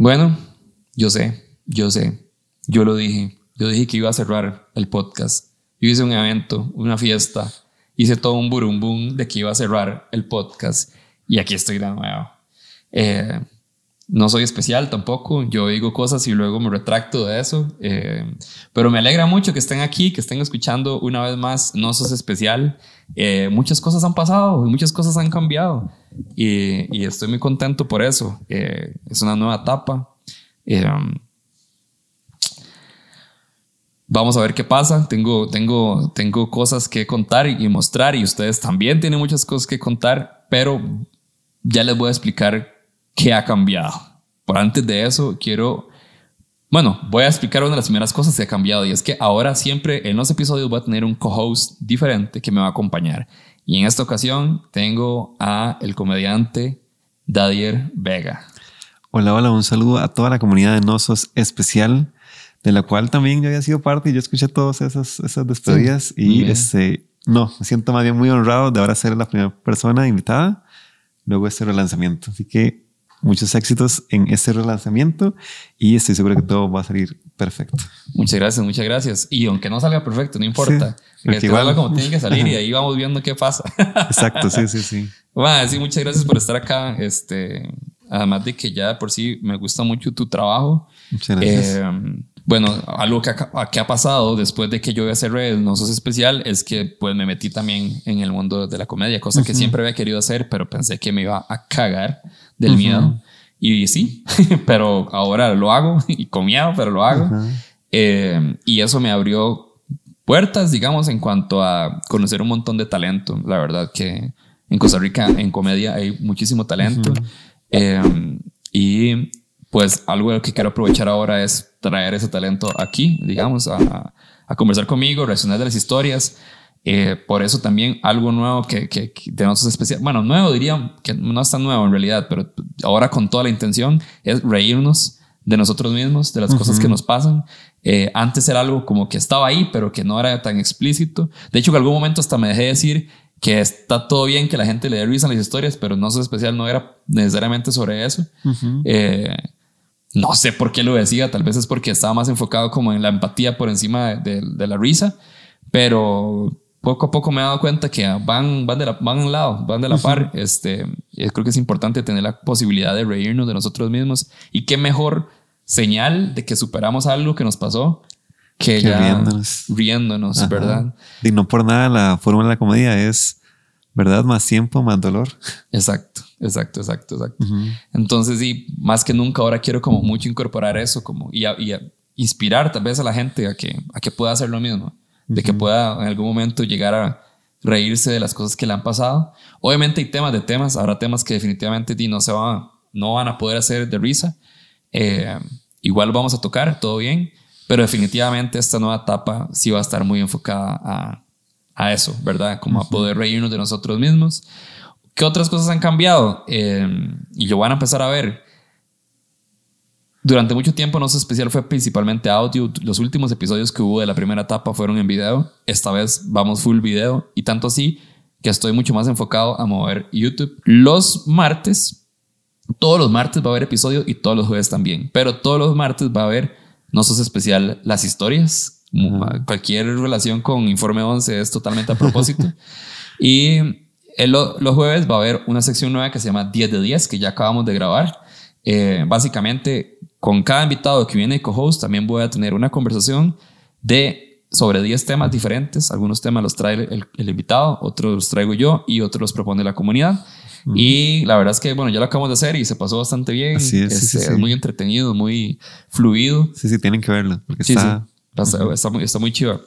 Bueno, yo sé, yo sé. Yo lo dije. Yo dije que iba a cerrar el podcast. Yo hice un evento, una fiesta. Hice todo un burumbum de que iba a cerrar el podcast. Y aquí estoy de nuevo. Eh, no soy especial tampoco, yo digo cosas y luego me retracto de eso, eh, pero me alegra mucho que estén aquí, que estén escuchando una vez más, no sos especial, eh, muchas cosas han pasado, muchas cosas han cambiado y, estoy muy contento por eso, eh, es una nueva etapa. vamos a ver qué pasa, tengo, tengo, tengo cosas que contar y mostrar y ustedes también tienen muchas cosas que contar, pero ya les voy a explicar ¿qué ha cambiado? Por antes de eso, quiero, bueno, voy a explicar una de las primeras cosas que ha cambiado y es que ahora siempre en los episodios voy a tener un co-host diferente que me va a acompañar. Y en esta ocasión tengo a el comediante Dadier Vega. Hola, hola, un saludo a toda la comunidad de Nosos Especial, de la cual también yo había sido parte y yo escuché todas esas, esas despedidas y este, no, me siento más bien muy honrado de ahora ser la primera persona invitada luego de este relanzamiento. Así que muchos éxitos en este relanzamiento y estoy seguro que todo va a salir perfecto. Muchas gracias, muchas gracias. Y aunque no salga perfecto, no importa. que igual como tiene que salir y ahí vamos viendo qué pasa. Exacto, sí, sí, sí. Bueno, sí, muchas gracias por estar acá. Este, además de que ya por sí me gusta mucho tu trabajo. Muchas gracias. Eh, bueno, algo que ha, que ha, pasado después de que yo hacer el No Sos Especial es que pues me metí también en el mundo de la comedia, cosa que siempre había querido hacer, pero pensé que me iba a cagar del miedo. Y sí, pero ahora lo hago y con miedo, pero lo hago. Eh, y eso me abrió puertas, digamos, en cuanto a conocer un montón de talento. La verdad que en Costa Rica en comedia hay muchísimo talento. Eh, y pues algo que quiero aprovechar ahora es traer ese talento aquí, digamos, a, a conversar conmigo, reaccionar de las historias. Eh, por eso también algo nuevo que, que, de nosotros especial, bueno, nuevo diría que no es tan nuevo en realidad, pero ahora con toda la intención es reírnos de nosotros mismos, de las cosas que nos pasan. Eh, antes era algo como que estaba ahí, pero que no era tan explícito. De hecho, en algún momento hasta me dejé decir que está todo bien que la gente le dé risa a las historias, pero no es especial, no era necesariamente sobre eso. eh, no sé por qué lo decía, tal vez es porque estaba más enfocado como en la empatía por encima de, la risa, pero poco a poco me he dado cuenta que van, van, de la, van a un lado, van de la par. Este, creo que es importante tener la posibilidad de reírnos de nosotros mismos y qué mejor señal de que superamos algo que nos pasó que, ya riéndonos, riéndonos ¿verdad? Y no por nada la fórmula de la comedia es verdad más tiempo más dolor. Exacto. Exacto, exacto, exacto. Entonces, sí, más que nunca ahora quiero como mucho incorporar eso como y, inspirar tal vez a la gente a que, a que pueda hacer lo mismo, de que pueda en algún momento llegar a reírse de las cosas que le han pasado. Obviamente hay temas de temas, habrá temas que definitivamente no se van, no van a poder hacer de risa. Eh, igual vamos a tocar, todo bien, pero definitivamente esta nueva etapa sí va a estar muy enfocada a, a eso, ¿verdad? Como a poder reírnos de nosotros mismos. ¿Qué otras cosas han cambiado? Eh, y yo van a empezar a ver. Durante mucho tiempo No sé Especial fue principalmente audio. Los últimos episodios que hubo de la primera etapa fueron en video. Esta vez vamos full video. Y tanto así que estoy mucho más enfocado a mover YouTube. Los martes, todos los martes va a haber episodio y todos los jueves también. Pero todos los martes va a haber No Sos Especial las historias. Cualquier relación con Informe 11 es totalmente a propósito. y los jueves va a haber una sección nueva que se llama 10 de 10, que ya acabamos de grabar. Eh, básicamente, con cada invitado que viene co-host, también voy a tener una conversación de sobre 10 temas diferentes. Algunos temas los trae el, invitado, otros los traigo yo y otros los propone la comunidad. Y la verdad es que, bueno, ya lo acabamos de hacer y se pasó bastante bien. Así es, es, muy entretenido, muy fluido. Sí, sí, tienen que verlo. Porque está... Está, muy, está muy chido.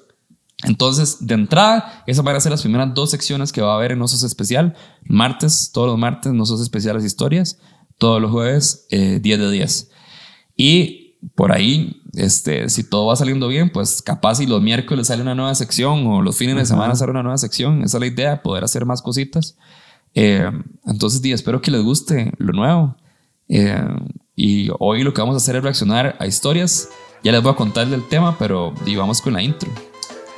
Entonces, de entrada, esas van a ser las primeras dos secciones que va a haber en Nosos Especial. Martes, todos los martes, Nosos Especiales Historias. Todos los jueves, 10 eh, de 10. Y por ahí, este, si todo va saliendo bien, pues capaz si los miércoles sale una nueva sección o los fines de semana sale una nueva sección. Esa es la idea, poder hacer más cositas. Eh, entonces, espero que les guste lo nuevo. Eh, y hoy lo que vamos a hacer es reaccionar a historias. Ya les voy a contar del tema, pero vamos con la intro.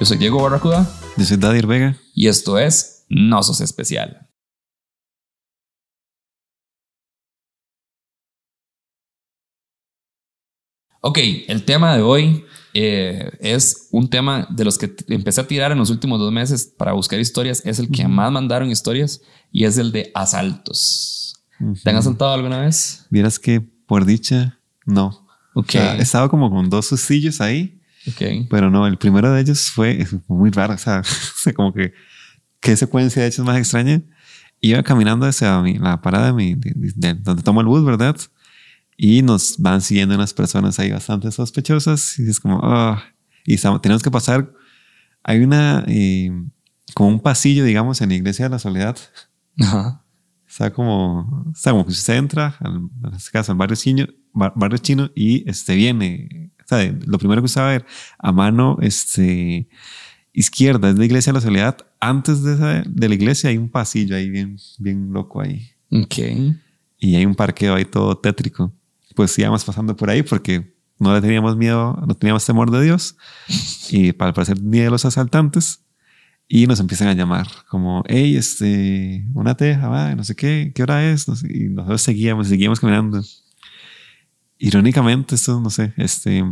Yo soy Diego Barracuda. Yo soy Dadir Vega. Y esto es No Sos Especial. Ok, el tema de hoy eh, es un tema de los que empecé a tirar en los últimos dos meses para buscar historias. Es el que más mandaron historias y es el de asaltos. ¿Te han asaltado alguna vez? Vieras que por dicha, no. Ok. he estado como con dos sustillos ahí. Ok. Pero no, el primero de ellos fue muy raro. O sea, como que qué secuencia de hechos más extraña. Iba caminando hacia la parada de, mi, de, donde tomo el bus, ¿verdad? Y nos van siguiendo unas personas ahí bastante sospechosas y es como, oh. y tenemos que pasar, hay una, eh, como un pasillo, digamos, en la iglesia de la soledad. Ajá. Está como, está como que usted entra, en este caso, al barrio chino, barrio chino y este viene, lo primero que usted va a ver a mano este, izquierda es la iglesia de la soledad. Antes de, de la iglesia hay un pasillo ahí bien, bien loco ahí. Ok. Y hay un parqueo ahí todo tétrico pues íbamos pasando por ahí porque no le teníamos miedo, no teníamos temor de Dios y para parecer ni de los asaltantes. Y nos empiezan a llamar como, hey, este, una teja, va, no sé qué, ¿qué hora es? y nosotros seguíamos, seguíamos caminando. Irónicamente, esto, no sé, este,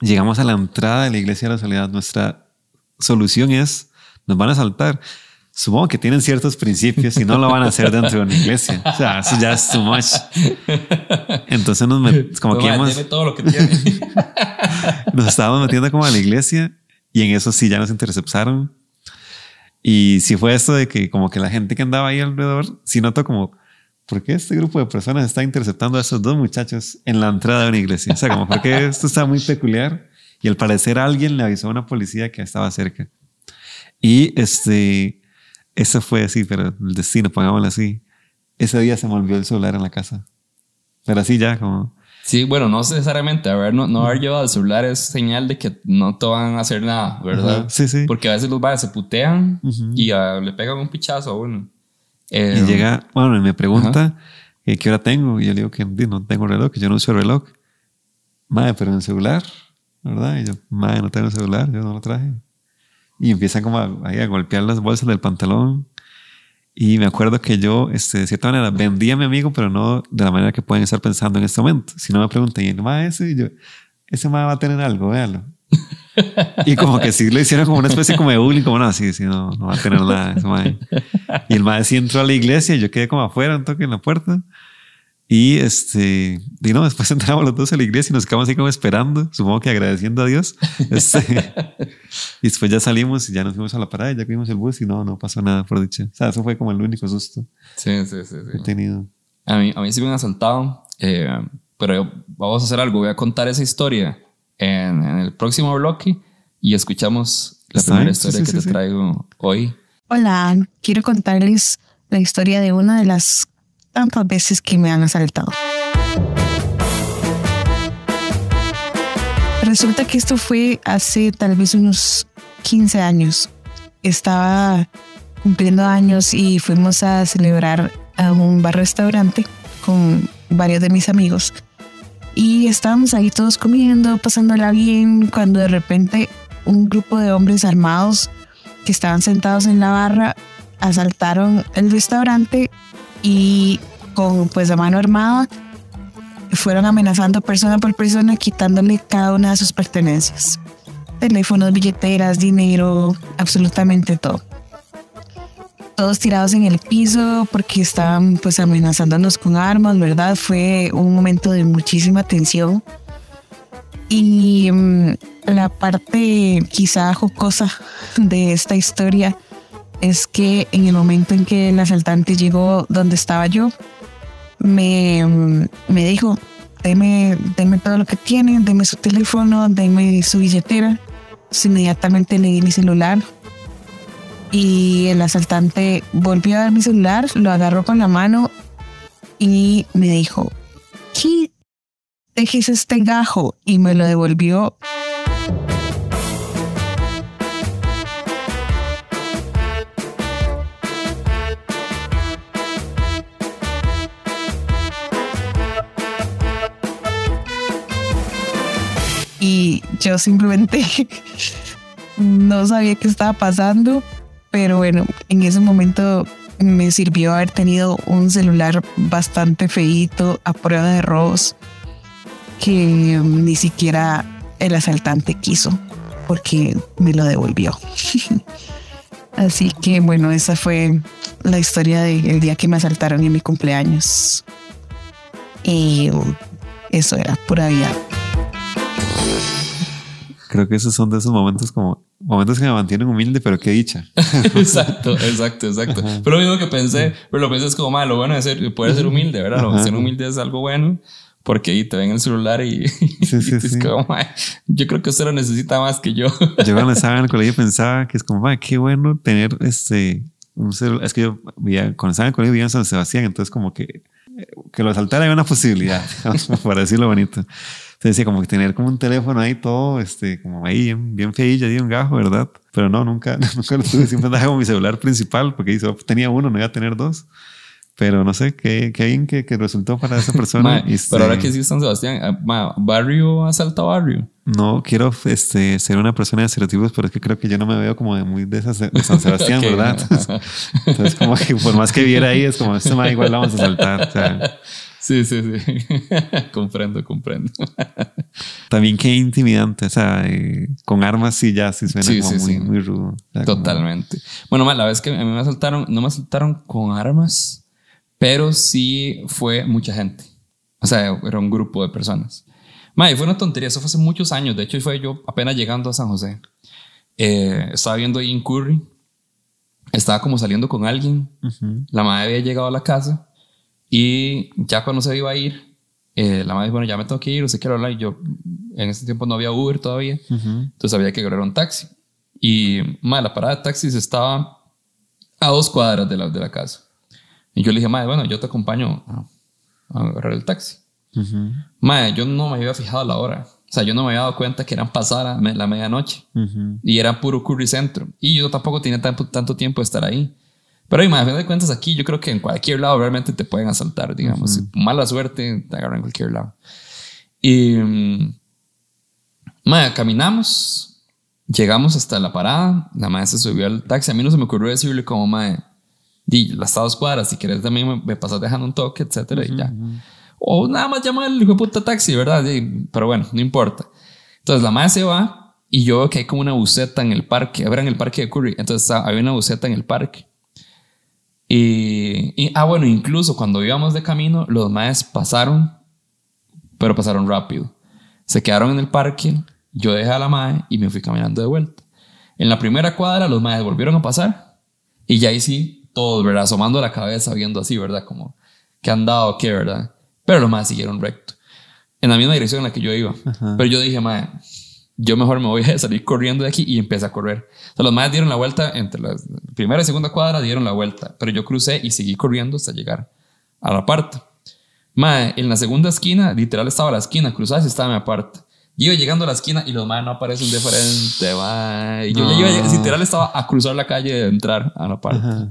llegamos a la entrada de la iglesia de la soledad. Nuestra solución es, nos van a asaltar supongo que tienen ciertos principios y no lo van a hacer dentro de una iglesia. O sea, eso ya es too much. Entonces nos metimos como que todo lo que tiene. nos estábamos metiendo como a la iglesia y en eso sí ya nos interceptaron. Y si fue esto de que como que la gente que andaba ahí alrededor, sí notó como, ¿por qué este grupo de personas está interceptando a esos dos muchachos en la entrada de una iglesia? O sea, como porque esto está muy peculiar y al parecer alguien le avisó a una policía que estaba cerca. Y este, eso fue así, pero el destino, pongámoslo así. Ese día se me olvidó el celular en la casa. Pero así ya, como. Sí, bueno, no necesariamente. A ver, no, no haber llevado el celular es señal de que no te van a hacer nada, ¿verdad? sí, sí. Porque a veces los padres se putean y le pegan un pichazo a uno. Y eh, llega, bueno, y me pregunta qué hora tengo. Y yo le digo que no tengo reloj, que yo no uso reloj. Madre, pero en el celular, ¿verdad? Y yo, madre, no tengo el celular, yo no lo traje y empiezan como a, a, golpear las bolsas del pantalón. Y me acuerdo que yo, este, de cierta manera, vendía a mi amigo, pero no de la manera que pueden estar pensando en este momento. Si no me preguntan, ¿y el ese? Y yo, ese ma va a tener algo, véalo. Y como que sí le hicieron como una especie como de bullying, como no, así, sí, no, no va a tener nada. Ese Y el maestro sí entró a la iglesia y yo quedé como afuera, un toque en la puerta. Y este, y no, después entramos los dos a la iglesia y nos quedamos así como esperando, supongo que agradeciendo a Dios. Este, y después ya salimos y ya nos fuimos a la parada ya vimos el bus y no, no pasó nada por dicha. O sea, eso fue como el único susto. Sí, sí, sí. he tenido. A mí, a mí sí me han asaltado, eh, pero vamos a hacer algo. Voy a contar esa historia en, el próximo bloque y escuchamos la primera historia que te traigo hoy. Hola, quiero contarles la historia de una de las tantas veces que me han asaltado. Resulta que esto fue hace tal vez unos 15 años. Estaba cumpliendo años y fuimos a celebrar a un bar restaurante con varios de mis amigos. Y estábamos ahí todos comiendo, pasándola bien, cuando de repente un grupo de hombres armados que estaban sentados en la barra asaltaron el restaurante y con pues la mano armada fueron amenazando persona por persona quitándole cada una de sus pertenencias. Teléfonos, billeteras, dinero, absolutamente todo. Todos tirados en el piso porque estaban pues amenazándonos con armas, ¿verdad? Fue un momento de muchísima tensión. Y mm, la parte quizá jocosa de esta historia es que en el momento en que el asaltante llegó donde estaba yo, me, me dijo, deme, deme todo lo que tiene, deme su teléfono, deme su billetera. inmediatamente le di mi celular y el asaltante volvió a dar mi celular, lo agarró con la mano y me dijo, ¿qué dejes este gajo? Y me lo devolvió y yo simplemente no sabía qué estaba pasando, pero bueno, en ese momento me sirvió haber tenido un celular bastante feito a prueba de robos que ni siquiera el asaltante quiso porque me lo devolvió. Así que bueno, esa fue la historia del día que me asaltaron en mi cumpleaños. Y eso era pura vida. Creo que esos son de esos momentos como momentos que me mantienen humilde, pero qué dicha. exacto, exacto, exacto. Pero lo mismo que pensé, pero lo pensé es como, malo, bueno de ser, poder ser humilde, ¿verdad? Lo, ser humilde es algo bueno porque ahí te ven el celular y, sí, sí, es como, yo creo que usted lo necesita más que yo. yo cuando estaba en el colegio pensaba que es como, qué bueno tener este, un celular. Es que yo vivía, cuando estaba en el colegio vivía en San Sebastián, entonces como que que lo saltara era una posibilidad, para decirlo bonito. Entonces decía como que tener como un teléfono ahí todo, este, como ahí bien, bien feilla, un gajo, ¿verdad? Pero no, nunca, nunca lo tuve, siempre andaba con mi celular principal porque tenía uno, no iba a tener dos. Pero no sé, qué, qué bien que, que, resultó para esa persona. pero ahora que sí San Sebastián, ah, ¿barrio asalta barrio? No quiero este, ser una persona de estereotipos, pero es que creo que yo no me veo como de muy de, San Sebastián, ¿verdad? Entonces, como que por más que viera ahí, es como, este más igual la vamos a saltar. O sea, Sí, sí, sí. comprendo, comprendo. También qué intimidante. O sea, eh, con armas sí ya sí suena como muy, muy, rudo. Totalmente. Bueno, la vez que a mí me asaltaron, no me asaltaron con armas, pero sí fue mucha gente. O sea, era un grupo de personas. Madre, fue una tontería. Eso fue hace muchos años. De hecho, fue yo apenas llegando a San José. Eh, estaba viendo ahí en Curry. Estaba como saliendo con alguien. La madre había llegado a la casa y ya cuando se iba a ir, eh, la madre dijo, bueno, ya me tengo que ir, usted quiere hablar. Y yo, en ese tiempo no había Uber todavía, entonces había que agarrar un taxi. Y madre, la parada de taxis estaba a dos cuadras de la, de la casa. Y yo le dije, madre, bueno, yo te acompaño a, agarrar el taxi. Madre, yo no me había fijado la hora. O sea, yo no me había dado cuenta que eran pasadas la medianoche. Y era puro Curry Centro. Y yo tampoco tenía tanto, tanto tiempo de estar ahí. Pero, a fin de cuentas, aquí yo creo que en cualquier lado realmente te pueden asaltar, digamos. Mala suerte, te agarran en cualquier lado. Y, mm, caminamos, llegamos hasta la parada, la madre se subió al taxi. A mí no se me ocurrió decirle como, madre, di, las dos cuadras, si quieres también me, pasas dejando un toque, etcétera, y ya. O nada más llama al hijo de puta taxi, ¿verdad? pero bueno, no importa. Entonces la madre se va y yo veo que hay como una buceta en el parque, a ver, en el parque de Curry. Entonces había una buceta en el parque. Y, ah, bueno, incluso cuando íbamos de camino, los maes pasaron, pero pasaron rápido. Se quedaron en el parque, yo dejé a la mae y me fui caminando de vuelta. En la primera cuadra, los maes volvieron a pasar y ya ahí sí, todos, ¿verdad? Asomando la cabeza, viendo así, ¿verdad? Como que han dado, ¿qué, verdad? Pero los maes siguieron recto, en la misma dirección en la que yo iba. Pero yo dije, mae, yo mejor me voy a salir corriendo de aquí y empecé a correr. O sea, los más dieron la vuelta entre la primera y segunda cuadra, dieron la vuelta, pero yo crucé y seguí corriendo hasta llegar a la parte. Mae, en la segunda esquina, literal estaba la esquina, cruzaba y estaba mi aparte. Yo iba llegando a la esquina y los más no aparecen de frente, mae. Y yo ya iba, literal estaba a cruzar la calle de entrar a la parte.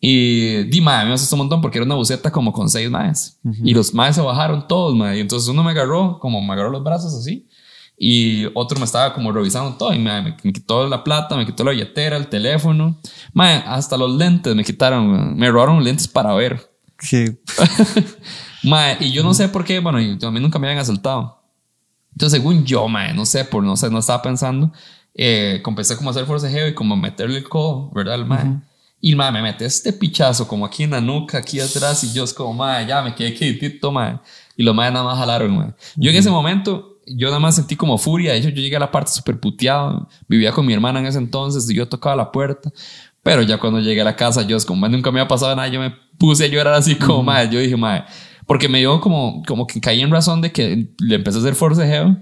Y di, mae, me asustó un montón porque era una buceta como con seis maes. Y los maes se bajaron todos, mae. Y entonces uno me agarró, como me agarró los brazos así. Y otro me estaba como revisando todo y me, quitó la plata, me quitó la billetera, el teléfono. hasta los lentes me quitaron, me robaron lentes para ver. Sí. y yo no sé por qué, bueno, a mí nunca me habían asaltado. Entonces, según yo, no sé, por no sé, no estaba pensando, eh, comencé como a hacer forcejeo y como a meterle el codo, ¿verdad? El Y el me mete este pichazo como aquí en la nuca, aquí atrás, y yo es como, mae, ya me quedé quietito, mae. Y los mae nada más jalaron, mae. Yo en ese momento yo nada más sentí como furia. De hecho, yo llegué a la parte súper puteado. Vivía con mi hermana en ese entonces y yo tocaba la puerta. Pero ya cuando llegué a la casa, yo es como, nunca me había pasado nada. Yo me puse a llorar así como, madre. Yo dije, madre, porque me dio como, como que caí en razón de que le empecé a hacer forcejeo.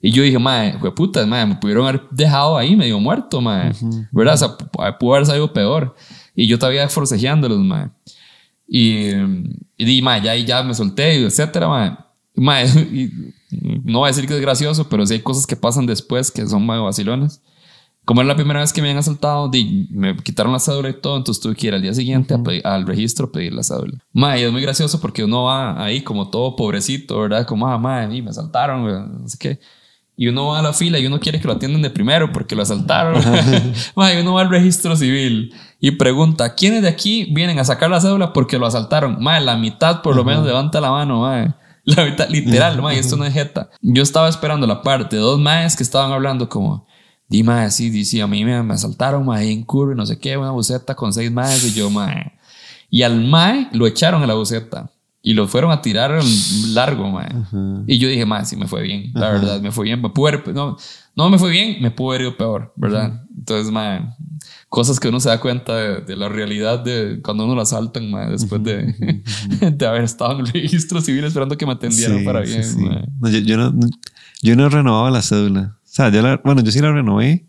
Y yo dije, madre, fue puta, madre, me pudieron haber dejado ahí medio muerto, madre. ¿Verdad? O sea, pudo haber salido peor. Y yo todavía forcejeándolos, madre. Y, y di, madre, ya, ya me solté, etcétera, madre. Madre, y no voy a decir que es gracioso, pero sí hay cosas que pasan después que son más vacilones. Como era la primera vez que me habían asaltado, me quitaron la cédula y todo, entonces tuve que ir al día siguiente al registro a pedir la cédula. Ma, y es muy gracioso porque uno va ahí como todo pobrecito, ¿verdad? Como, ah, ma, me asaltaron, no sé qué. Y uno va a la fila y uno quiere que lo atiendan de primero porque lo asaltaron. ma, y uno va al registro civil y pregunta, ¿quiénes de aquí vienen a sacar la cédula porque lo asaltaron? Ma, la mitad por lo menos levanta la mano, ma. La mitad, literal, mae, esto no es jeta. Yo estaba esperando la parte de dos maes que estaban hablando como, di mae, sí, di, sí, a mí me, me asaltaron, mae, en curva, no sé qué, una buceta con seis maes, y yo, mae. Y al mae lo echaron a la buceta y lo fueron a tirar largo, mae. Y yo dije, mae, sí me fue bien, la verdad, me fue bien. Pude, no, no me fue bien, me pudo haber ido peor, ¿verdad? Entonces, mae, cosas que uno se da cuenta de, la realidad de cuando uno lo asaltan, mae, después de, de haber estado en el registro civil esperando que me atendieran para bien. No, yo, yo, no, yo no renovaba la cédula. O sea, yo la, bueno, yo sí la renové,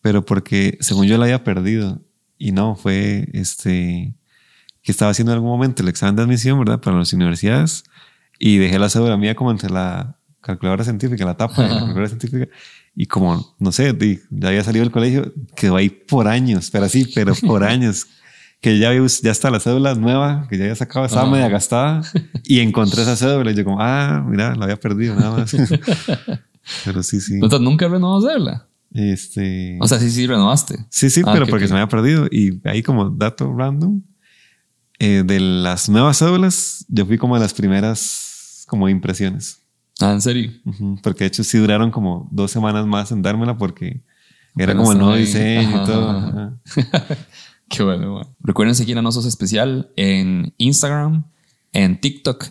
pero porque según yo la había perdido. Y no, fue este que estaba haciendo en algún momento el examen de admisión, ¿verdad? Para las universidades y dejé la cédula mía como entre la calculadora científica, la tapa de la calculadora científica y como, no sé, ya había salido del colegio, quedó ahí por años, pero así, pero por años. Que ya, ya está la cédula nueva, que ya había sacado, estaba media gastada y encontré esa cédula y yo como, ah, mira, la había perdido nada más. pero sí, sí. Entonces, ¿nunca renovó cédula? Este... O sea, sí, sí, renovaste. Sí, sí, ah, pero porque se me había perdido. Y ahí como dato random, eh, de las nuevas cédulas, yo fui como de las primeras como impresiones. Ah, ¿en serio? Porque de hecho sí duraron como dos semanas más en dármela porque era como el nuevo diseño y todo. Qué bueno, Recuerden seguir a Nosos Especial en Instagram, en TikTok,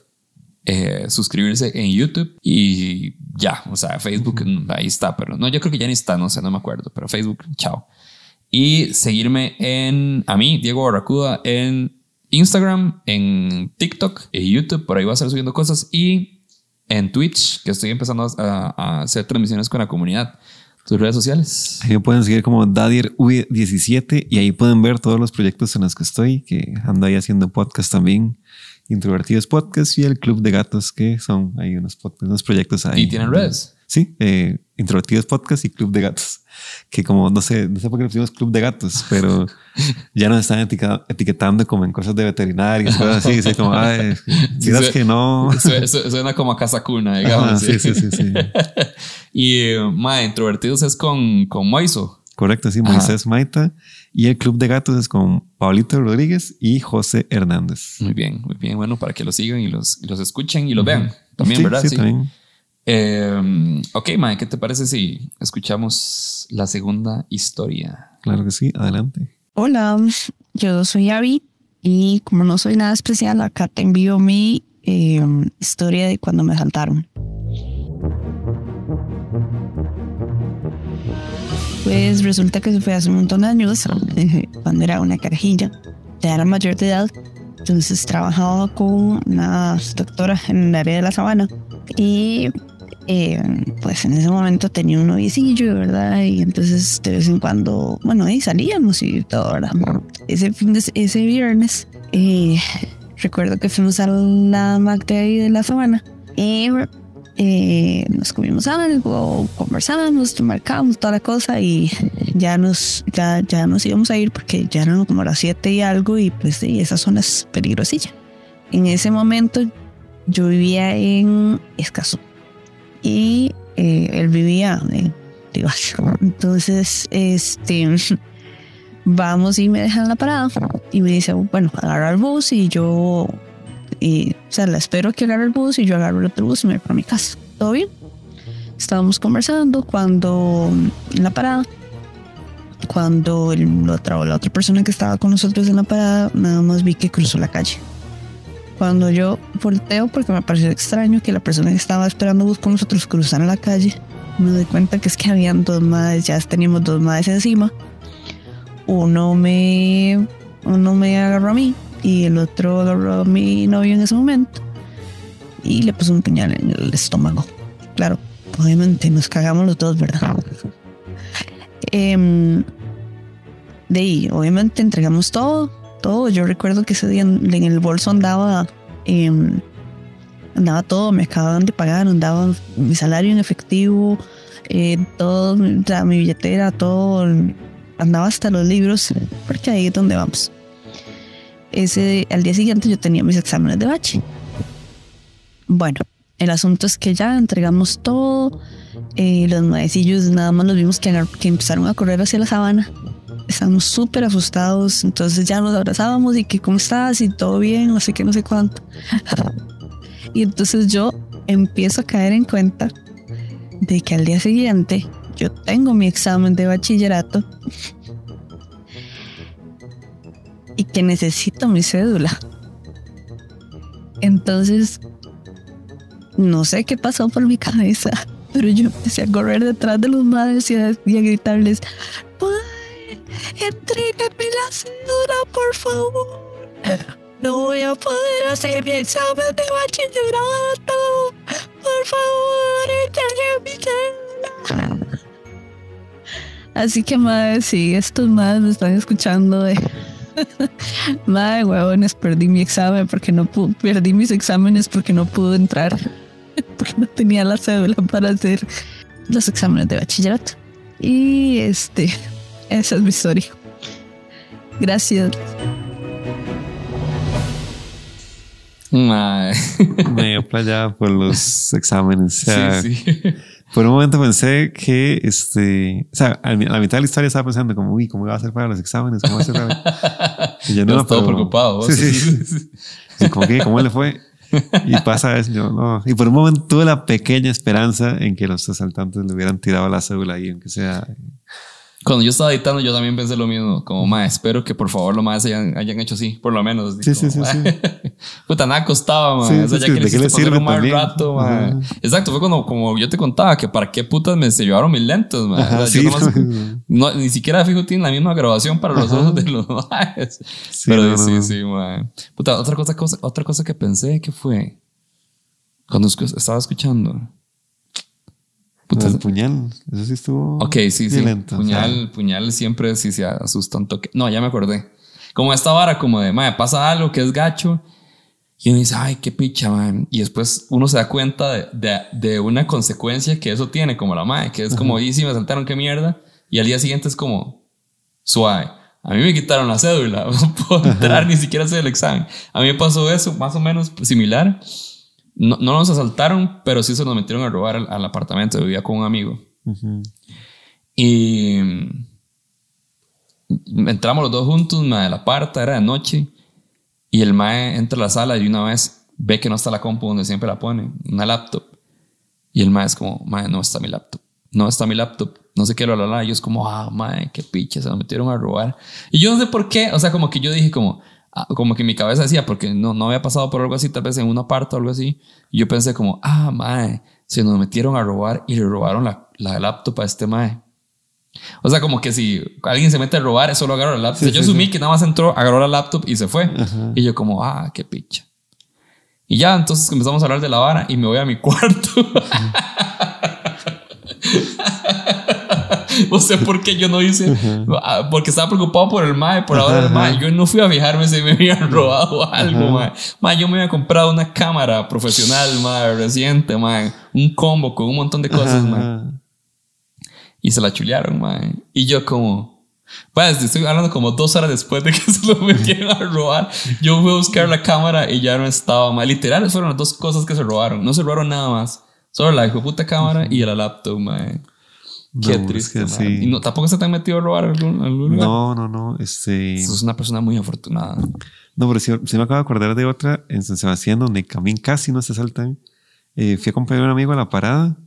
eh, suscribirse en YouTube y ya, o sea, Facebook ahí está, pero no, yo creo que ya ni está, no sé, no me acuerdo, pero Facebook, chao. Y seguirme en, a mí, Diego Barracuda, en Instagram, en TikTok y YouTube, por ahí voy a estar subiendo cosas y en Twitch, que estoy empezando a, hacer transmisiones con la comunidad. Tus redes sociales. Ahí me pueden seguir como DadierV17 y ahí pueden ver todos los proyectos en los que estoy, que ando ahí haciendo podcast también. Introvertidos Podcast y el Club de Gatos, que son ahí unos, unos proyectos ahí. ¿Y tienen redes? Sí, eh, Introvertidos Podcast y Club de Gatos. Que como, no sé, no sé por qué le pusimos Club de Gatos, pero ya nos están etiquetando como en cosas de veterinarios, cosas así. así como, ay, digas que no. Suena como a casa cuna, digamos. sí, sí, sí, sí. y, ma, Introvertidos es con, con Moiso. Correcto, sí, Moisés Maita. Y el Club de Gatos es con Paulito Rodríguez y José Hernández. Muy bien, muy bien. Bueno, para que los sigan y los, los escuchen y los vean. También, ¿verdad? Sí, también. Eh, ok, Mae, ¿qué te parece si escuchamos la segunda historia? Claro que sí, adelante. Hola, yo soy Avi y como no soy nada especial, acá te envío mi eh, historia de cuando me saltaron. Pues resulta que se fue hace un montón de años, cuando era una carajilla, ya era mayor de edad, entonces trabajaba con una doctora en el área de la sabana y eh, pues en ese momento tenía un noviecillo, ¿verdad? Y entonces de vez en cuando, bueno, ahí salíamos y todo, ¿verdad? Ese, ese viernes, eh, recuerdo que fuimos a la Mac de ahí de la semana y eh, nos comimos algo, conversamos, marcamos toda la cosa y ya nos, ya, ya nos íbamos a ir porque ya eran como las 7 y algo y pues sí, esa zona es peligrosilla. En ese momento yo vivía en Escazú y eh, él vivía en Entonces, este, vamos y me dejan la parada y me dice, bueno, agarra el bus y yo, o sea, la espero que agarre el bus y yo agarro el otro bus y me voy para mi casa. ¿Todo bien? Estábamos conversando cuando en la parada, cuando el, la, otra, la otra persona que estaba con nosotros en la parada, nada más vi que cruzó la calle. Cuando yo volteo, porque me pareció extraño que la persona que estaba esperando bus con nosotros cruzara la calle, me doy cuenta que es que habían dos madres, ya teníamos dos madres encima. Uno me, uno me agarró a mí y el otro agarró a mi novio en ese momento y le puso un puñal en el estómago. Claro, obviamente nos cagamos los dos, ¿verdad? Em, de ahí, obviamente entregamos todo todo. Yo recuerdo que ese día en, el bolso andaba, em, andaba todo, me acababan de pagar, andaba mi salario en efectivo, eh, todo, mi billetera, todo, andaba hasta los libros, porque ahí es donde vamos. Ese, al día siguiente yo tenía mis exámenes de bache. Bueno, el asunto es que ya entregamos todo. Eh, los maecillos nada más los vimos que empezaron a correr hacia la sabana Estamos súper asustados, entonces ya nos abrazábamos y que cómo estás y todo bien, no sé qué, no sé cuánto. Y entonces yo empiezo a caer en cuenta de que al día siguiente yo tengo mi examen de bachillerato y que necesito mi cédula. Entonces, no sé qué pasó por mi cabeza, pero yo empecé a correr detrás de los madres y a, y a gritarles, entrégame la cédula, por favor. No voy a poder hacer mi examen de bachillerato. Por favor, entreguen mi. Así que, madre, sí, estos madres me están escuchando de... madre, huevones, perdí mi examen porque no pude... Perdí mis exámenes porque no pude entrar. porque no tenía la cédula para hacer los exámenes de bachillerato. Y este... Esa es mi historia. Gracias. Medio playa por los exámenes. O sea, Sí, sí. Por un momento pensé que, este, o sea, a la mitad de la historia estaba pensando como, uy, ¿cómo iba a hacer para los exámenes? ¿Cómo va a hacer para... Y yo todo pero- preocupado. vos. Sí, sí. Y como que, ¿cómo le fue? Y pasa eso, yo no. Y por un momento tuve la pequeña esperanza en que los asaltantes le hubieran tirado la cédula ahí, aunque sea. Cuando yo estaba editando, yo también pensé lo mismo. Como, mae, espero que por favor lo más hayan, hayan hecho así, por lo menos. Sí, Como, sí, sí, sí. Puta, nada costaba, mae. Sí, o sea, ya que ¿de qué le sirve también? rato. Ajá. Exacto, fue cuando, como yo te contaba, que para qué putas me se llevaron mis lentes, mae. Ajá, O sea, yo nomás- no. ni siquiera fijo tiene la misma grabación para los Ajá. ojos de los maes. Sí, Pero no, sí, no. sí, mae. Puta, otra cosa, cosa- otra cosa que pensé que fue cuando estaba escuchando. Puta, el puñal, eso sí estuvo. Ok, sí, sí. violento, o sea, puñal, puñal siempre sí se asusta un toque. No, ya me acordé. Como esta vara, como de, madre, pasa algo que es gacho. Y uno dice, ay, qué picha, man. Y después uno se da cuenta de, de, de una consecuencia que eso tiene, como la madre, que es como, y si me saltaron, qué mierda. Y al día siguiente es como, suave. A mí me quitaron la cédula, no puedo entrar ni siquiera hacer el examen. A mí me pasó eso, más o menos similar. No, no nos asaltaron, pero sí se nos metieron a robar al, al apartamento. Vivía con un amigo. Y mm, entramos los dos juntos, mae, la parta era de noche. Y el mae entra a la sala y una vez ve que no está la compu donde siempre la pone, una laptop. Y el mae es como, mae, no está mi laptop. No está mi laptop. No sé qué, lo la, la. Y yo es como, ah, mae, qué picha, se nos metieron a robar. Y yo no sé por qué, o sea, como que yo dije como, como que mi cabeza decía, porque no, no había pasado por algo así, tal vez en una parte o algo así. Y yo pensé como, ah, mae, se nos metieron a robar y le robaron la, la laptop a este mae. O sea, como que si alguien se mete a robar, solo agarra la laptop. Sí, O sea, yo sí, asumí sí. que nada más entró, agarró la laptop y se fue. Ajá. Y yo como, ah, qué picha. Y ya, entonces empezamos a hablar de la vara y me voy a mi cuarto. no sé por qué yo no hice. Ah, Porque estaba preocupado por el mae, por ahora el mae. Yo no fui a fijarme si me habían robado algo, mae. Mae, yo me había comprado una cámara profesional, mae, reciente, mae. Un combo con un montón de cosas, mae. Y se la chulearon, mae. Y yo como... Pues estoy hablando como dos horas después de que se lo metieron a robar. Yo fui a buscar la cámara y ya no estaba, mae. Literal, fueron las dos cosas que se robaron. No se robaron nada más. Solo la hijo puta cámara y la laptop, mae. Qué No, es triste, que mae. sí. Y no, tampoco se te han metido a robar algún, algún lugar. No, no, no. Este. Sos una persona muy afortunada. No, pero sí, sí me acabo de acordar de otra en San Sebastián donde también casi no se saltan. Eh, fui a acompañar a un amigo a la parada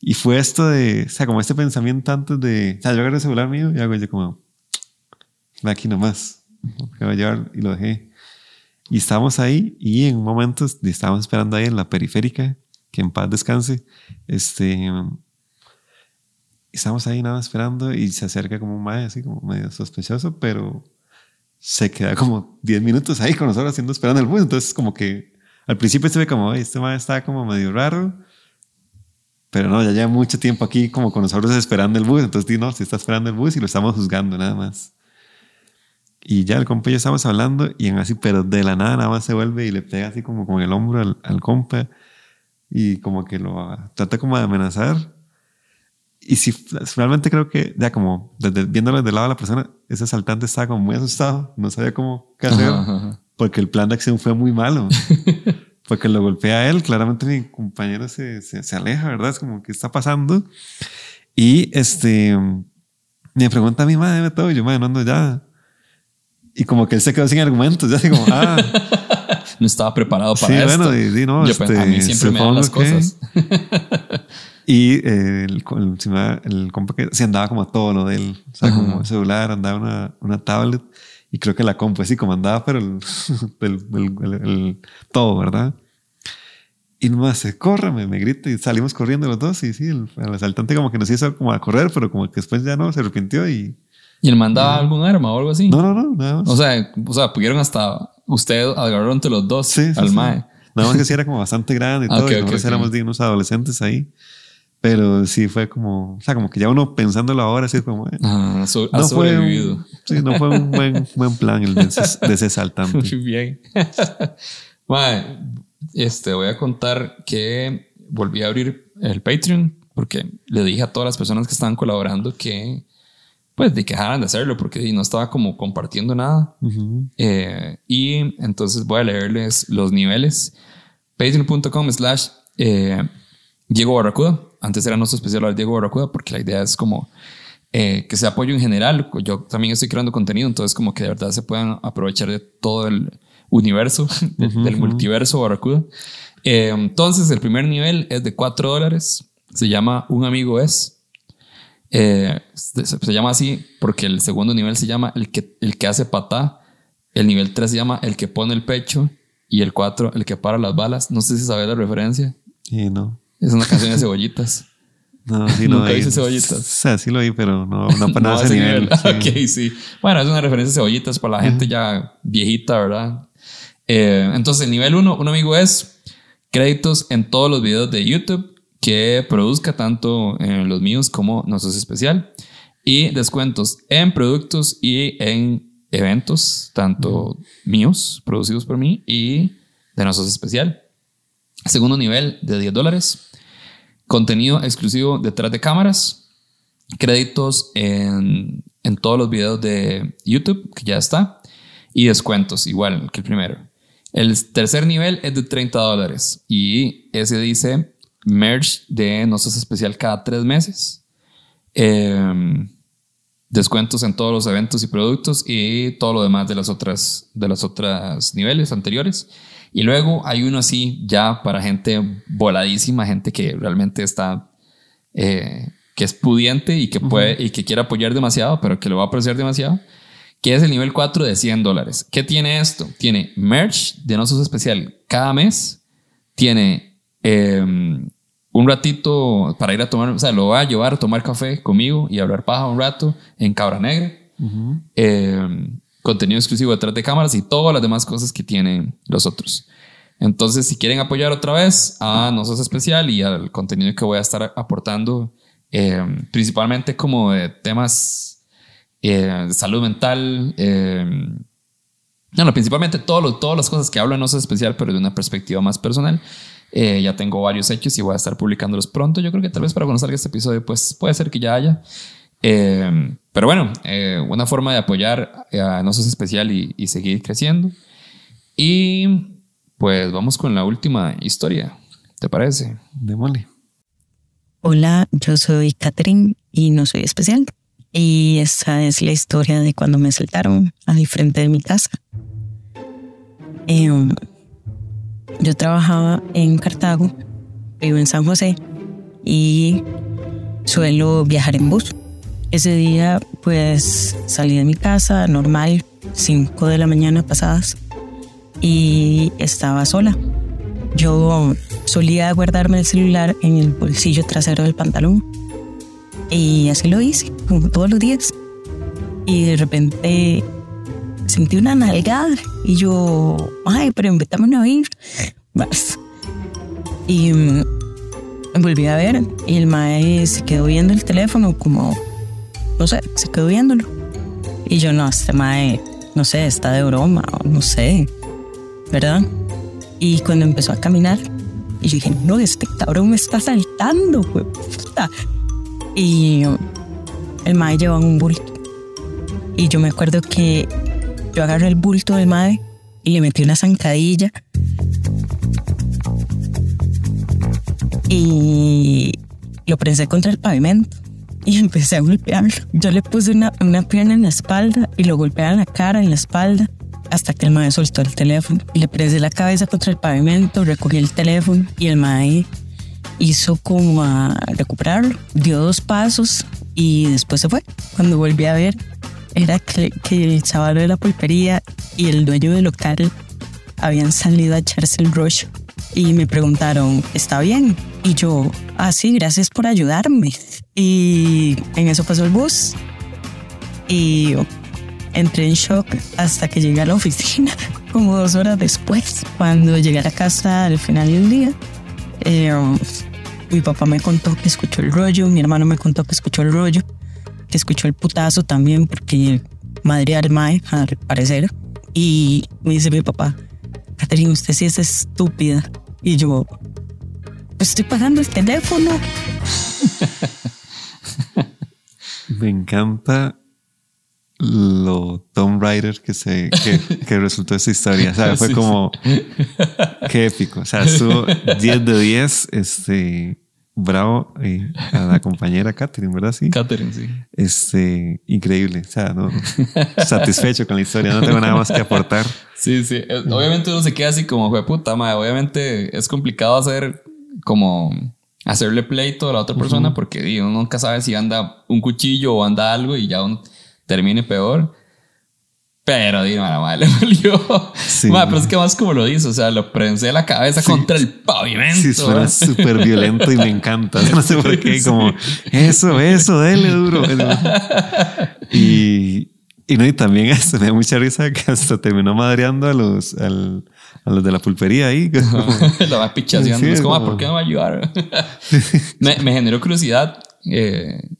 y fue esto de, o sea, como este pensamiento antes de, o sea, yo agarré el celular mío y hago yo como, "Va aquí nomás, que voy a llevar y lo dejé. Y estábamos ahí y en un momento estábamos esperando ahí en la periférica, que en paz descanse, este, estábamos ahí nada esperando y se acerca como un mae así como medio sospechoso, pero se queda como 10 minutos ahí con nosotros haciendo esperando el bus. Entonces, como que al principio se ve como, "Ay, este man está como medio raro. Pero no, ya lleva mucho tiempo aquí como con nosotros esperando el bus. Entonces, no, si está esperando el bus y lo estamos juzgando nada más. Y ya el compa y yo estamos hablando y en así, pero de la nada nada más se vuelve y le pega así como con el hombro al, al compa y como que lo trata como de amenazar. Y si realmente creo que, ya como desde, viéndolo desde el lado de la persona, ese asaltante estaba como muy asustado, no sabía cómo qué hacer, Ajá, ajá, porque el plan de acción fue muy malo. porque lo golpea a él, claramente mi compañero se, se, se aleja, ¿verdad? Es como, ¿qué está pasando? Y este, me pregunta a mi madre todo, y yo, madre, no ando ya. Y como que él se quedó sin argumentos, ya así como, ah. no estaba preparado para Sí, esto. bueno, y- y no, Yo, este, a mí siempre me dan las supongo que- cosas. Y eh, el, el, el compa que se andaba como a todo lo de él. O sea, Ajá. como celular, andaba una, una tablet. Y creo que la compu así como andaba, pero el, el, el- el- el- todo, ¿verdad? Y nomás se corre, me, me grita y salimos corriendo los dos. Y sí, el, el asaltante como que nos hizo como a correr, pero como que después ya no, se arrepintió y... ¿Y él mandaba algún arma o algo así? No, no, no, nada más. O sea, o sea, pudieron hasta usted agarraron entre los dos Sí, sí, al sí. mae. Nada más que sí era como bastante grande y Ah, todo. ok, y ok, nosotros ok. éramos de unos adolescentes ahí. Pero sí fue como, o sea, como que ya uno pensándolo ahora, así como, eh, so- ha no fue, sobrevivido. un, sí, no fue un buen, buen plan el de ese, de ese. Muy bien. Mae, este, voy a contar que volví a abrir el Patreon porque le dije a todas las personas que estaban colaborando que, pues, de que dejaran de hacerlo porque no estaba como compartiendo nada. Eh, y entonces voy a leerles los niveles. Patreon.com slash eh, Diego Barracuda. Antes era nuestro especial Diego Barracuda porque la idea es como eh, que sea apoyo en general. Yo también estoy creando contenido, entonces como que de verdad se puedan aprovechar de todo el universo, de- del multiverso Barracuda. Eh, entonces el primer nivel es de 4 dólares. Se llama Un amigo es. Eh, se, se llama así porque el segundo nivel se llama el que, el que hace patá. El nivel 3 se llama el que pone el pecho. Y el 4, el que para las balas. No sé si sabes la referencia. Y no. Es una canción de cebollitas. No, sí, no. Nunca viste cebollitas. O sea, sí lo vi, pero no, no para No, nada a ese ese nivel. nivel. sí. Ok, sí. Bueno, es una referencia de cebollitas para la gente ya viejita, ¿verdad? Eh, entonces, el nivel 1, un amigo es créditos en todos los videos de YouTube que produzca tanto en los míos como nosotros especial y descuentos en productos y en eventos, tanto míos, producidos por mí y de nosotros especial. Segundo nivel de 10 dólares. Contenido exclusivo detrás de cámaras. Créditos en, en todos los videos de YouTube, que ya está. Y descuentos, igual que el primero. El tercer nivel es de 30 dólares. Y ese dice merch de Nosotros Especial cada tres meses. Em, descuentos en todos los eventos y productos y todo lo demás de las otras de las otras niveles anteriores y luego hay uno así ya para gente voladísima gente que realmente está eh, que es pudiente y que puede y que quiere apoyar demasiado pero que lo va a apreciar demasiado que es el nivel 4 de 100 dólares ¿qué tiene esto? tiene merch de nosotros especial cada mes tiene em, un ratito para ir a tomar, o sea, lo voy a llevar a tomar café conmigo y hablar paja un rato en Cabra Negra. Eh, contenido exclusivo detrás de cámaras y todas las demás cosas que tienen los otros. Entonces, si quieren apoyar otra vez a Nosotros Especial y al contenido que voy a estar aportando, eh, principalmente como de temas eh, de salud mental, eh, no, no, principalmente todo lo- todas las cosas que hablo en Nosotros Especial, pero de una perspectiva más personal. Eh, ya tengo varios hechos y voy a estar publicándolos pronto. Yo creo que tal vez para salga este episodio, pues puede ser que ya haya. Eh, pero bueno, eh, una forma de apoyar a Nosotros Especial y, y seguir creciendo. Y pues vamos con la última historia. ¿Te parece? Démosle. Hola, yo soy Catherine y no soy especial. Y esta es la historia de cuando me saltaron al frente de mi casa. Em, yo trabajaba en Cartago, vivo en San José y suelo viajar en bus. Ese día pues salí de mi casa normal, 5 de la mañana pasadas y estaba sola. Yo solía guardarme el celular en el bolsillo trasero del pantalón. Y así lo hice, como todos los días. Y de repente sentí una nalgada. Y yo, ay, pero invítame a oír. Vas. Y mm, me volví a ver. Y el mae se quedó viendo el teléfono como, no sé, se quedó viéndolo. Y yo, no, este mae, no sé, está de broma, o no sé, ¿verdad? Y cuando empezó a caminar, y yo dije, no, este cabrón me está saltando, güey. puta". Y el mae llevaba un bulto. Y yo me acuerdo que yo agarré el bulto del mae y le metí una zancadilla. Y lo prensé contra el pavimento y empecé a golpearlo. Yo le puse una, una pierna en la espalda y lo golpeaba en la cara, en la espalda. hasta que el mae soltó el teléfono le presé la cabeza contra el pavimento, recogí el teléfono y el mae hizo como a recuperarlo, dio dos pasos y después se fue. Cuando volví a ver, era que, que el chaval de la pulpería y el dueño del local habían salido a echarse el rollo y me preguntaron, ¿está bien? Y yo, ah, sí, gracias por ayudarme. Y en eso pasó el bus y entré en shock hasta que llegué a la oficina, como dos horas después. Cuando llegué a la casa al final del día, eh, mi papá me contó que escuchó el rollo, mi hermano me contó que escuchó el rollo, que escuchó el putazo también, porque madre al mae, al parecer. Y me dice mi papá, Catherine, usted sí es estúpida. Y yo, pues estoy pagando el teléfono. Me encanta lo Tom Raider que se que, que resultó esa historia. O sea, fue como qué épico. O sea, estuvo 10 de 10. Este bravo y a la compañera Catherine, ¿verdad? Sí. Catherine, sí. Este, increíble. O sea, no, satisfecho con la historia. No tengo nada más que aportar. Sí, sí. Eh, obviamente uno se queda así como, fue puta, madre. Obviamente es complicado hacer como hacerle pleito a la otra persona porque uno nunca sabe si anda un cuchillo o anda algo y ya uno termine peor. Pero dime, la madre le valió. Sí. Madre, pero es que más como lo dice, o sea, lo prensé la cabeza contra el pavimento. Sí, suena súper violento y me encanta. No sé por qué, como eso, eso, dele duro. Y, y, no, y también hasta, me da mucha risa que hasta terminó madreando a los, al, a los de la pulpería ahí. lo va pichaseando. es como, ¿por qué no va a ayudar? me, me generó curiosidad. Eh,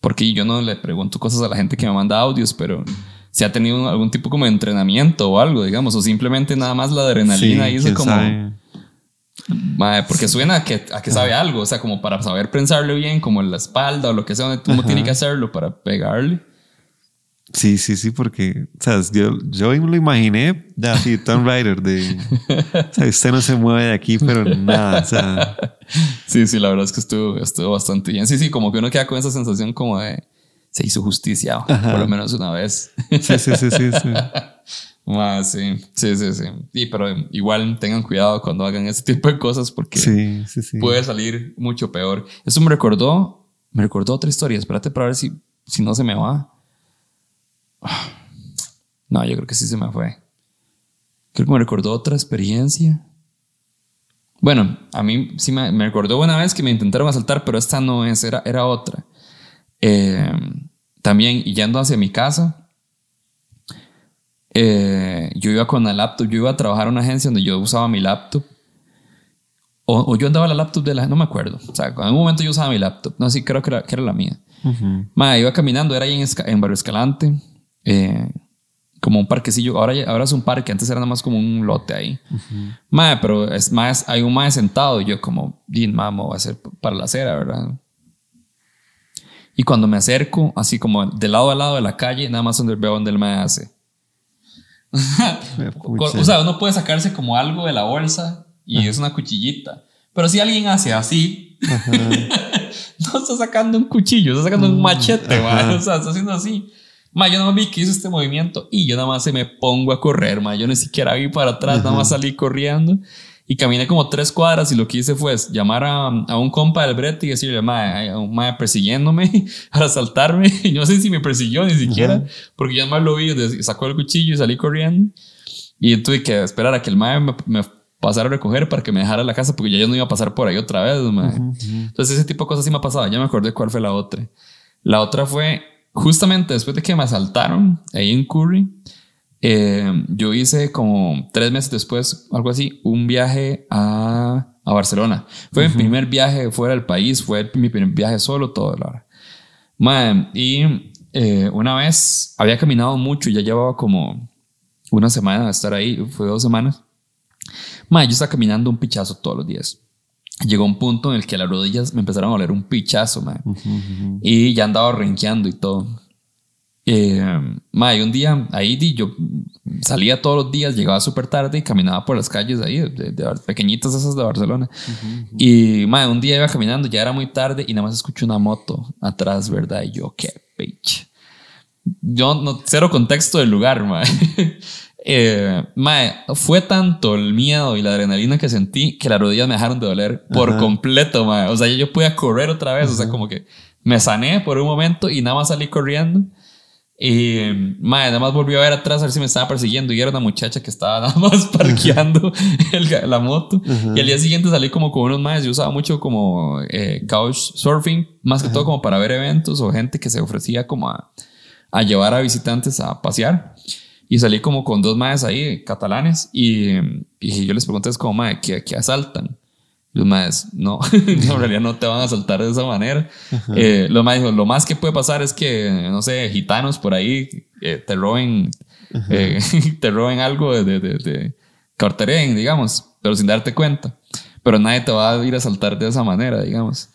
porque yo no le pregunto cosas a la gente que me manda audios, pero si ha tenido algún tipo como de entrenamiento o algo, digamos, o simplemente nada más la adrenalina sí, hizo como... Madre, porque suena a que, a que sabe algo, o sea, como para saber pensarle bien, como en la espalda o lo que sea, donde uno tiene que hacerlo para pegarle. Sí, sí, sí, porque, o sea, yo, yo me lo imaginé de así, Tomb Raider, de, o sea, usted no se mueve de aquí, pero nada, o sea. Sí, sí, la verdad es que estuvo, estuvo bastante bien. Sí, sí, como que uno queda con esa sensación como de, se hizo justicia, por lo menos una vez. Sí, sí, sí, sí. sí. Ah, sí, sí, sí, sí. Sí, pero igual tengan cuidado cuando hagan ese tipo de cosas porque sí, sí, sí. puede salir mucho peor. Eso me recordó, me recordó otra historia. Espérate para ver si, si no se me va. No, yo creo que sí se me fue. Creo que me recordó otra experiencia. Bueno, a mí sí me, me recordó una vez que me intentaron asaltar, pero esta no es, era, era otra. Eh, también yendo hacia mi casa, eh, yo iba con la laptop, yo iba a trabajar en una agencia donde yo usaba mi laptop. O, yo andaba la laptop de la... No me acuerdo. O sea, en un momento yo usaba mi laptop. No, sí, creo que era, que era la mía. iba caminando, era ahí en, en Barrio Escalante. Eh, como un parquecillo. Ahora, ahora es un parque, antes era nada más como un lote ahí. pero es más, hay un más sentado. Y yo como, bien, mamo, va a ser para la acera, ¿verdad? Y cuando me acerco, así como de lado a lado de la calle, nada más donde veo donde él me hace. o sea, uno puede sacarse como algo de la bolsa y es una cuchillita. Pero si alguien hace así, no está sacando un cuchillo, está sacando un machete, o sea, está haciendo así. Ma, yo nada más vi que hizo este movimiento y yo nada más se me pongo a correr, ma. Yo ni siquiera vi para atrás, nada más salí corriendo. Y caminé como tres cuadras y lo que hice fue llamar a, a un compa del brete y decirle, mae, hay un mae persiguiéndome para asaltarme. Y no sé si me persiguió ni siquiera, porque ya más lo vi, sacó el cuchillo y salí corriendo. Y tuve que esperar a que el mae me, pasara a recoger para que me dejara la casa, porque ya yo no iba a pasar por ahí otra vez. Entonces ese tipo de cosas sí me ha pasado. Ya me acordé cuál fue la otra. La otra fue justamente después de que me asaltaron ahí en Curry. Eh, yo hice como tres meses después, algo así, un viaje a, a Barcelona. Fue mi primer viaje fuera del país, fue mi primer viaje solo, todo, la verdad. y eh, una vez había caminado mucho, ya llevaba como una semana de estar ahí, fue dos semanas. Madre, yo estaba caminando un pichazo todos los días. Llegó un punto en el que las rodillas me empezaron a oler un pichazo, madre. Y ya andaba renqueando y todo. Eh, un día ahí yo salía todos los días, llegaba súper tarde y caminaba por las calles ahí, de, pequeñitas esas de Barcelona. Y un día iba caminando, ya era muy tarde y nada más escucho una moto atrás, ¿verdad? Y yo, qué bitch. Yo no, cero contexto del lugar, Eh, mae, fue tanto el miedo y la adrenalina que sentí que las rodillas me dejaron de doler por completo, mae. O sea, yo podía correr otra vez, o sea, como que me sané por un momento y nada más salí corriendo. Y, madre, nada más volvió a ver atrás a ver si me estaba persiguiendo y era una muchacha que estaba nada más parqueando la moto. Y al día siguiente salí como con unos más. Yo usaba mucho como eh, couch surfing, más que todo como para ver eventos o gente que se ofrecía como a, a llevar a visitantes a pasear. Y salí como con dos más ahí, catalanes, y, y yo les pregunté, es como, madre, ¿qué, ¿qué asaltan? Los más, no, en realidad no te van a saltar de esa manera. Eh, lo más lo más que puede pasar es que, no sé, gitanos por ahí eh, te roben, eh, te roben algo de, de, de, de digamos, pero sin darte cuenta. Pero nadie te va a ir a saltar de esa manera, digamos.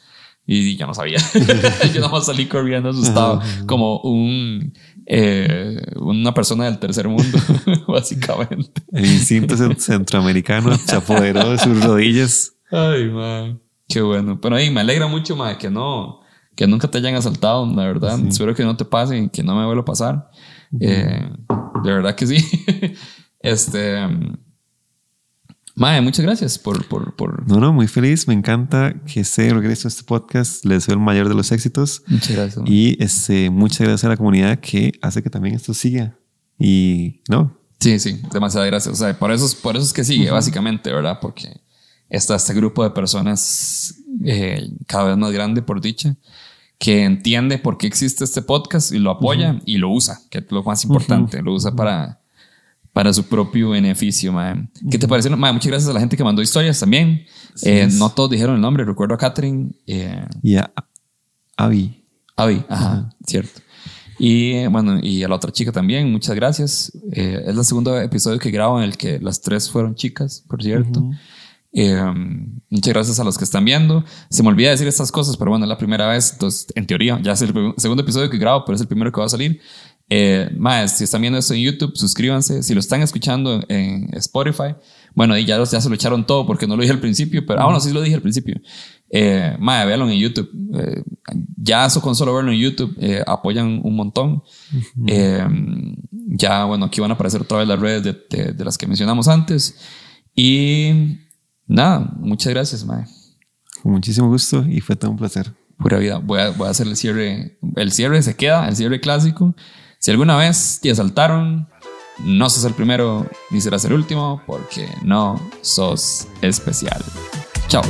Y yo no sabía. yo nada más salí corriendo asustado, como un, una persona del tercer mundo, básicamente. El instinto centroamericano se apoderó de sus rodillas. Ay, man. Qué bueno. Pero ahí me alegra mucho, man, que no, que nunca te hayan asaltado, la verdad. Espero que no te pase y que no me vuelva a pasar. Eh, de verdad que sí. este. Mae, muchas gracias por, por, por, No, no, muy feliz. Me encanta que se regreso a este podcast. Les deseo el mayor de los éxitos. Muchas gracias. Y este, muchas gracias a la comunidad que hace que también esto siga. Y no. Sí, sí, demasiadas gracias. O sea, por eso, por eso es que sigue, básicamente, ¿verdad? Porque está este grupo de personas eh, cada vez más grande, por dicha, que entiende por qué existe este podcast y lo apoya y lo usa, que es lo más importante, lo usa para, para su propio beneficio. ¿Qué te parece? muchas gracias a la gente que mandó historias también. Eh, no todos dijeron el nombre, recuerdo a Catherine. Eh, y a Avi. Avi, ajá, cierto. Y bueno, y a la otra chica también, muchas gracias. es el segundo episodio que grabo en el que las tres fueron chicas, por cierto. Eh, muchas gracias a los que están viendo. Se me olvida decir estas cosas, pero bueno, es la primera vez. Entonces, en teoría, ya es el segundo episodio que grabo, pero es el primero que va a salir. Eh, más, si están viendo esto en YouTube, suscríbanse. Si lo están escuchando en Spotify, bueno, y ya, ya se lo echaron todo porque no lo dije al principio, pero, ah, bueno, sí lo dije al principio. Eh, más, véanlo en YouTube. Eh, ya eso con solo verlo en YouTube eh, apoyan un montón. ya, bueno, aquí van a aparecer otra vez las redes de, de las que mencionamos antes. Y Nada, muchas gracias, Mae. Con muchísimo gusto y fue todo un placer. Pura vida. Voy a, voy a hacer el cierre. El cierre se queda, el cierre clásico. Si alguna vez te asaltaron, no sos el primero ni serás el último porque no sos especial. Chao.